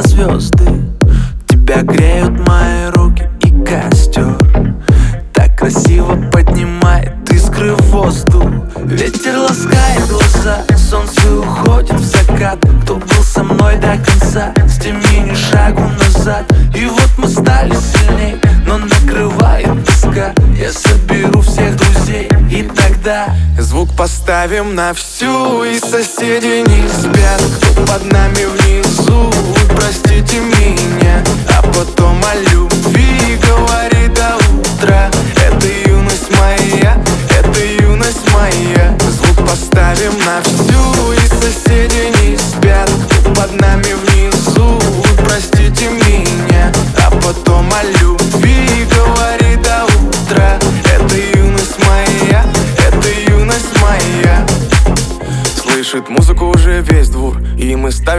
на звезды. Тебя греют мои руки и костер. Так красиво поднимает искры в воздух. Ветер ласкает глаза, солнце уходит в закат. Кто был со мной до конца, с теми ни шагу назад. И вот мы стали сильней, но накрывает тоска. Я соберу всех друзей и тогда Звук поставим на всю. И соседи не спят Кто под нами внизу простите меня А потом о любви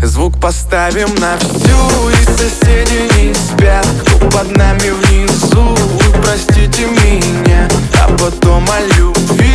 Звук поставим на всю И соседи не спят. Под нами внизу простите меня. А потом о любви